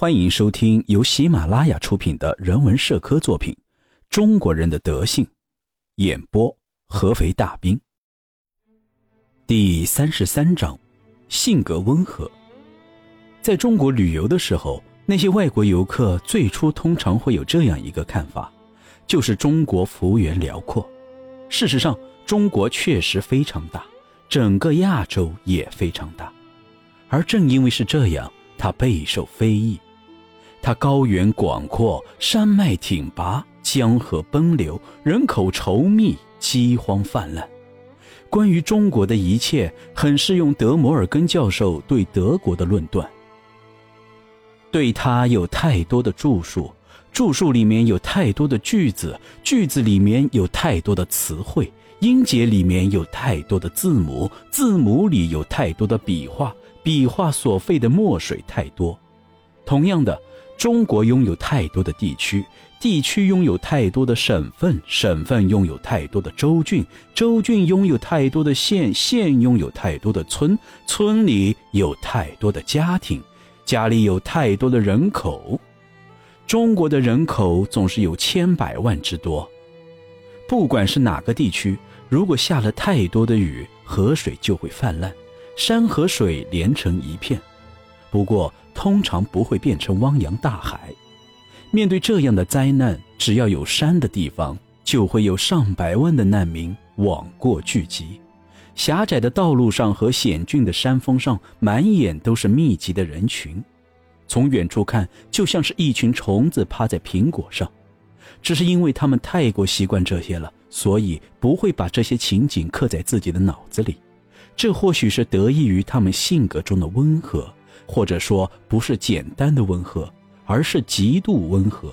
欢迎收听由喜马拉雅出品的人文社科作品《中国人的德性》，演播合肥大兵。第三十三章：性格温和。在中国旅游的时候，那些外国游客最初通常会有这样一个看法，就是中国幅员辽阔。事实上，中国确实非常大，整个亚洲也非常大。而正因为是这样，它备受非议。它高原广阔，山脉挺拔，江河奔流，人口稠密，饥荒泛滥。关于中国的一切，很适用德摩尔根教授对德国的论断。对他有太多的著述，著述里面有太多的句子，句子里面有太多的词汇，音节里面有太多的字母，字母里有太多的笔画，笔画所费的墨水太多。同样的，中国拥有太多的地区，地区拥有太多的省份，省份拥有太多的州郡，州郡拥有太多的县，县拥有太多的村，村里有太多的家庭。家里有太多的人口，中国的人口总是有千百万之多。不管是哪个地区，如果下了太多的雨，河水就会泛滥，山和水连成一片。不过，通常不会变成汪洋大海。面对这样的灾难，只要有山的地方，就会有上百万的难民往过聚集。狭窄的道路上和险峻的山峰上，满眼都是密集的人群，从远处看，就像是一群虫子趴在苹果上。只是因为他们太过习惯这些了，所以不会把这些情景刻在自己的脑子里。这或许是得益于他们性格中的温和，或者说不是简单的温和，而是极度温和。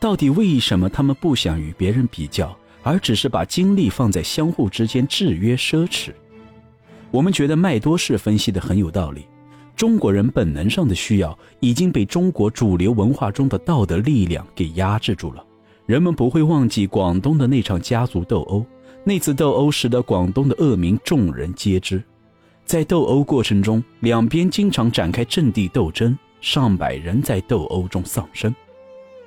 到底为什么他们不想与别人比较？而只是把精力放在相互之间制约奢侈，我们觉得麦多士分析的很有道理。中国人本能上的需要已经被中国主流文化中的道德力量给压制住了。人们不会忘记广东的那场家族斗殴，那次斗殴使得广东的恶名众人皆知。在斗殴过程中，两边经常展开阵地斗争，上百人在斗殴中丧生。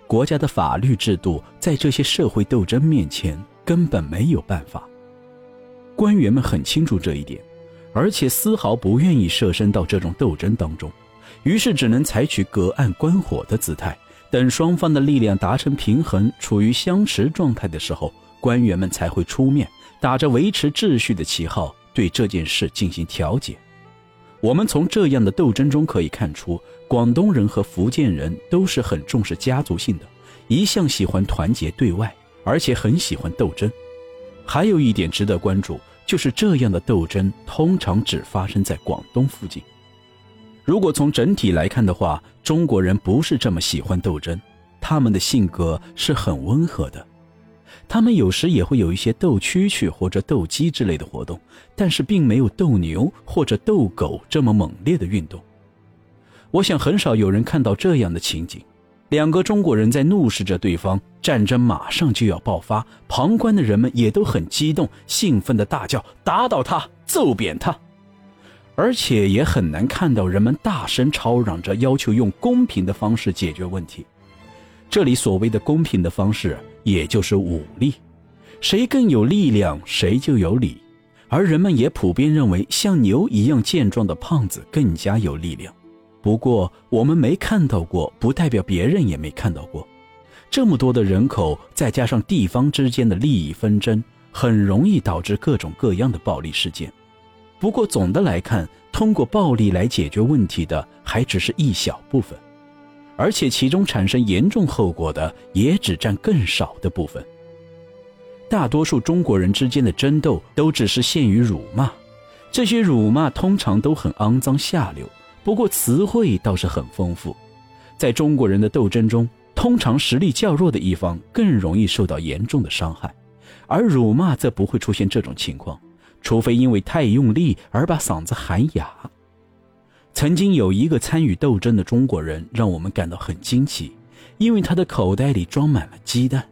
国家的法律制度在这些社会斗争面前根本没有办法。官员们很清楚这一点，而且丝毫不愿意设身到这种斗争当中，于是只能采取隔岸观火的姿态，等双方的力量达成平衡，处于相持状态的时候，官员们才会出面，打着维持秩序的旗号，对这件事进行调解。我们从这样的斗争中可以看出，广东人和福建人都是很重视家族性的，一向喜欢团结对外，而且很喜欢斗争。还有一点值得关注，就是这样的斗争通常只发生在广东附近。如果从整体来看的话，中国人不是这么喜欢斗争，他们的性格是很温和的。他们有时也会有一些斗蛐蛐或者斗鸡之类的活动，但是并没有斗牛或者斗狗这么猛烈的运动。我想很少有人看到这样的情景：两个中国人在怒视着对方，战争马上就要爆发，旁观的人们也都很激动、兴奋地大叫：“打倒他，揍扁他！”而且也很难看到人们大声吵嚷着要求用公平的方式解决问题。这里所谓的公平的方式。也就是武力，谁更有力量，谁就有理。而人们也普遍认为，像牛一样健壮的胖子更加有力量。不过，我们没看到过，不代表别人也没看到过。这么多的人口，再加上地方之间的利益纷争，很容易导致各种各样的暴力事件。不过，总的来看，通过暴力来解决问题的，还只是一小部分。而且其中产生严重后果的也只占更少的部分。大多数中国人之间的争斗都只是限于辱骂，这些辱骂通常都很肮脏下流，不过词汇倒是很丰富。在中国人的斗争中，通常实力较弱的一方更容易受到严重的伤害，而辱骂则不会出现这种情况，除非因为太用力而把嗓子喊哑。曾经有一个参与斗争的中国人，让我们感到很惊奇，因为他的口袋里装满了鸡蛋。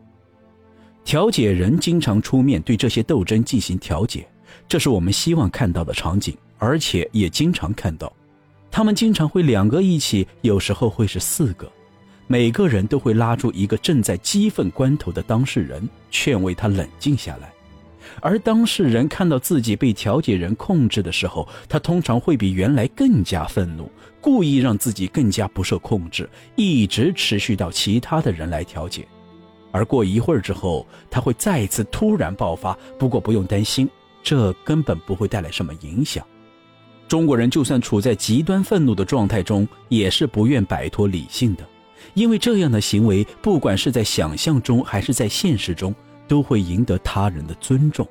调解人经常出面对这些斗争进行调解，这是我们希望看到的场景，而且也经常看到。他们经常会两个一起，有时候会是四个，每个人都会拉住一个正在激愤关头的当事人，劝慰他冷静下来。而当事人看到自己被调解人控制的时候，他通常会比原来更加愤怒，故意让自己更加不受控制，一直持续到其他的人来调解。而过一会儿之后，他会再次突然爆发。不过不用担心，这根本不会带来什么影响。中国人就算处在极端愤怒的状态中，也是不愿摆脱理性的，因为这样的行为，不管是在想象中还是在现实中，都会赢得他人的尊重。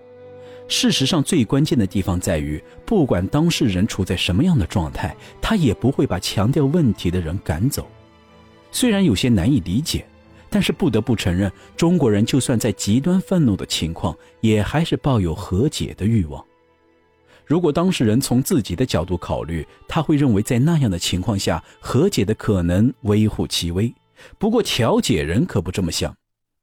事实上，最关键的地方在于，不管当事人处在什么样的状态，他也不会把强调问题的人赶走。虽然有些难以理解。但是不得不承认，中国人就算在极端愤怒的情况，也还是抱有和解的欲望。如果当事人从自己的角度考虑，他会认为在那样的情况下，和解的可能微乎其微。不过调解人可不这么想，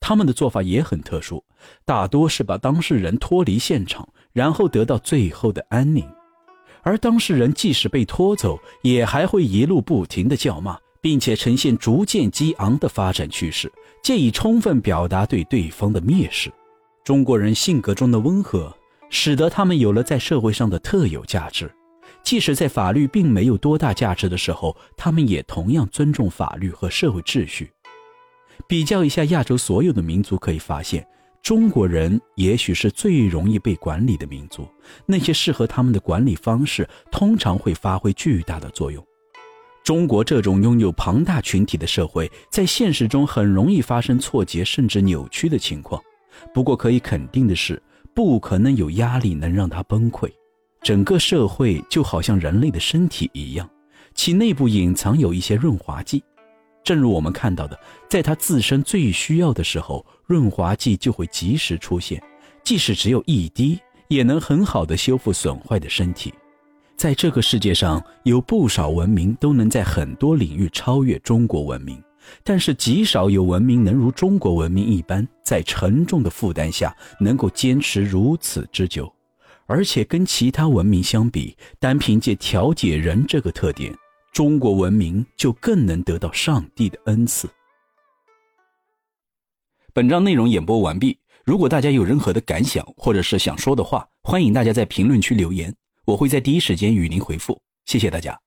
他们的做法也很特殊，大多是把当事人脱离现场，然后得到最后的安宁。而当事人即使被拖走，也还会一路不停的叫骂。并且呈现逐渐激昂的发展趋势，借以充分表达对对方的蔑视。中国人性格中的温和，使得他们有了在社会上的特有价值。即使在法律并没有多大价值的时候，他们也同样尊重法律和社会秩序。比较一下亚洲所有的民族，可以发现，中国人也许是最容易被管理的民族。那些适合他们的管理方式，通常会发挥巨大的作用。中国这种拥有庞大群体的社会，在现实中很容易发生错节甚至扭曲的情况。不过，可以肯定的是，不可能有压力能让它崩溃。整个社会就好像人类的身体一样，其内部隐藏有一些润滑剂。正如我们看到的，在他自身最需要的时候，润滑剂就会及时出现，即使只有一滴，也能很好的修复损坏的身体。在这个世界上，有不少文明都能在很多领域超越中国文明，但是极少有文明能如中国文明一般，在沉重的负担下能够坚持如此之久。而且跟其他文明相比，单凭借调解人这个特点，中国文明就更能得到上帝的恩赐。本章内容演播完毕。如果大家有任何的感想或者是想说的话，欢迎大家在评论区留言。我会在第一时间与您回复，谢谢大家。